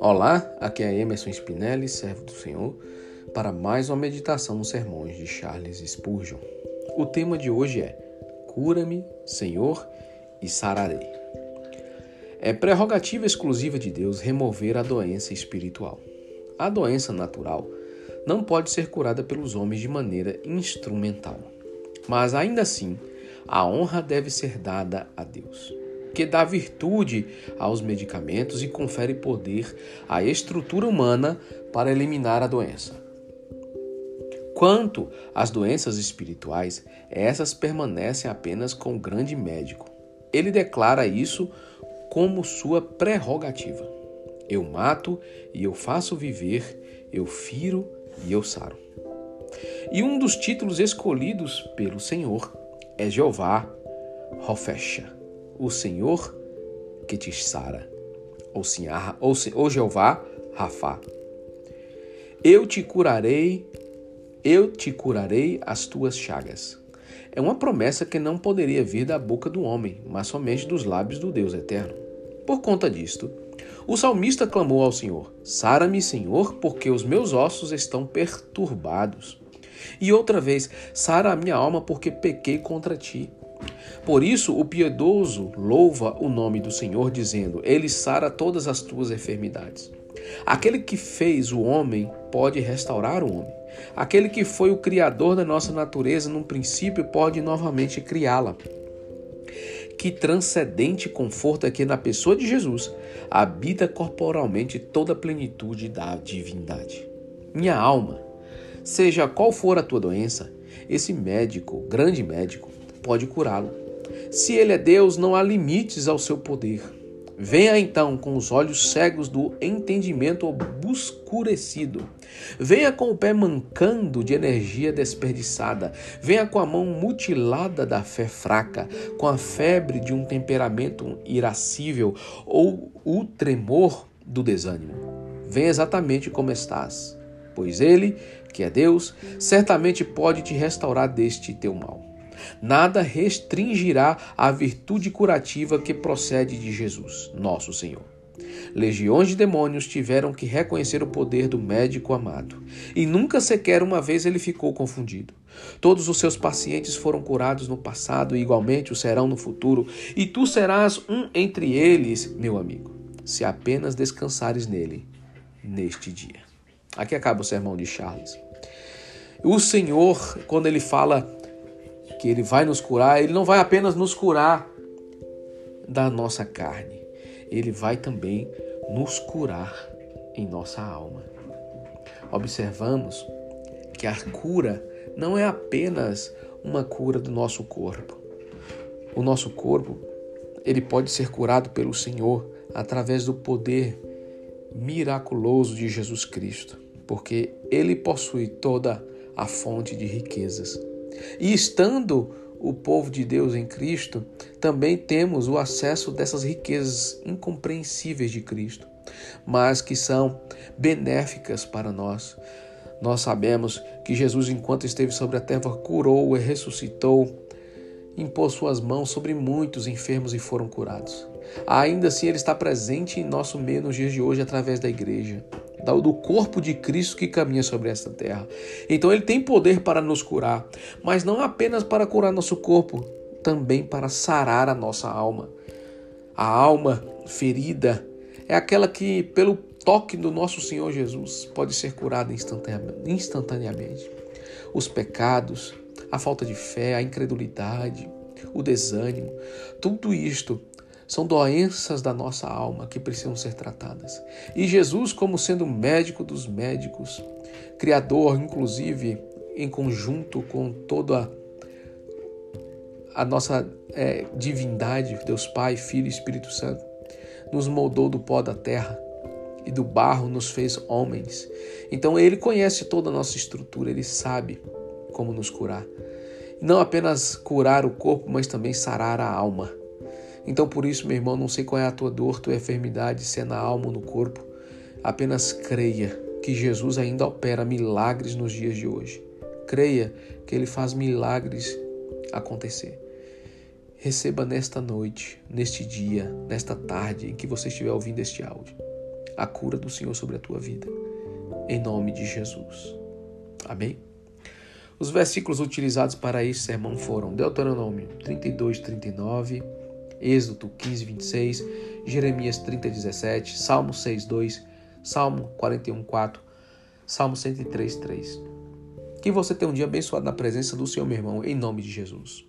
Olá, aqui é Emerson Spinelli, servo do Senhor, para mais uma meditação nos sermões de Charles Spurgeon. O tema de hoje é Cura-me, Senhor, e sararei. É prerrogativa exclusiva de Deus remover a doença espiritual. A doença natural não pode ser curada pelos homens de maneira instrumental. Mas ainda assim, a honra deve ser dada a Deus, que dá virtude aos medicamentos e confere poder à estrutura humana para eliminar a doença. Quanto às doenças espirituais, essas permanecem apenas com o grande médico. Ele declara isso como sua prerrogativa. Eu mato e eu faço viver, eu firo e eu saro. E um dos títulos escolhidos pelo Senhor é Jeová Rofecha, o Senhor que te sara, ou, ou, ou Jeová Rafá. Eu te curarei, eu te curarei as tuas chagas. É uma promessa que não poderia vir da boca do homem, mas somente dos lábios do Deus eterno. Por conta disto, o salmista clamou ao Senhor: Sara-me, Senhor, porque os meus ossos estão perturbados. E outra vez, sara a minha alma, porque pequei contra ti. Por isso, o piedoso louva o nome do Senhor, dizendo: Ele sara todas as tuas enfermidades. Aquele que fez o homem pode restaurar o homem. Aquele que foi o criador da nossa natureza no princípio pode novamente criá-la. Que transcendente conforto é que na pessoa de Jesus habita corporalmente toda a plenitude da divindade. Minha alma, seja qual for a tua doença, esse médico, grande médico, pode curá-lo. Se ele é Deus, não há limites ao seu poder. Venha então com os olhos cegos do entendimento obscurecido. Venha com o pé mancando de energia desperdiçada. Venha com a mão mutilada da fé fraca, com a febre de um temperamento irascível ou o tremor do desânimo. Venha exatamente como estás, pois Ele, que é Deus, certamente pode te restaurar deste teu mal. Nada restringirá a virtude curativa que procede de Jesus, nosso Senhor. Legiões de demônios tiveram que reconhecer o poder do médico amado, e nunca sequer uma vez ele ficou confundido. Todos os seus pacientes foram curados no passado e igualmente o serão no futuro, e tu serás um entre eles, meu amigo, se apenas descansares nele neste dia. Aqui acaba o sermão de Charles. O Senhor, quando ele fala que Ele vai nos curar, Ele não vai apenas nos curar da nossa carne, Ele vai também nos curar em nossa alma. Observamos que a cura não é apenas uma cura do nosso corpo. O nosso corpo, ele pode ser curado pelo Senhor através do poder miraculoso de Jesus Cristo, porque ele possui toda a fonte de riquezas. E estando o povo de Deus em Cristo, também temos o acesso dessas riquezas incompreensíveis de Cristo, mas que são benéficas para nós. Nós sabemos que Jesus, enquanto esteve sobre a terra, curou e ressuscitou, impôs suas mãos sobre muitos enfermos e foram curados. Ainda assim, Ele está presente em nosso meio nos dias de hoje através da igreja do corpo de Cristo que caminha sobre esta terra. Então ele tem poder para nos curar, mas não apenas para curar nosso corpo, também para sarar a nossa alma. A alma ferida é aquela que, pelo toque do nosso Senhor Jesus, pode ser curada instantaneamente. Os pecados, a falta de fé, a incredulidade, o desânimo, tudo isto são doenças da nossa alma que precisam ser tratadas. E Jesus, como sendo médico dos médicos, criador, inclusive, em conjunto com toda a nossa é, divindade, Deus Pai, Filho e Espírito Santo, nos moldou do pó da terra e do barro nos fez homens. Então ele conhece toda a nossa estrutura, ele sabe como nos curar. Não apenas curar o corpo, mas também sarar a alma. Então, por isso, meu irmão, não sei qual é a tua dor, tua enfermidade, se é na alma ou no corpo. Apenas creia que Jesus ainda opera milagres nos dias de hoje. Creia que Ele faz milagres acontecer. receba nesta noite, neste dia, nesta tarde em que você estiver ouvindo este áudio, a cura do Senhor sobre a tua vida. Em nome de Jesus. Amém? Os versículos utilizados para este sermão foram Deuteronômio 32, 39, Êxodo 15, 26, Jeremias 30, 17, Salmo 6, 2, Salmo 41, 4, Salmo 103, 3. Que você tenha um dia abençoado na presença do Senhor, meu irmão, em nome de Jesus.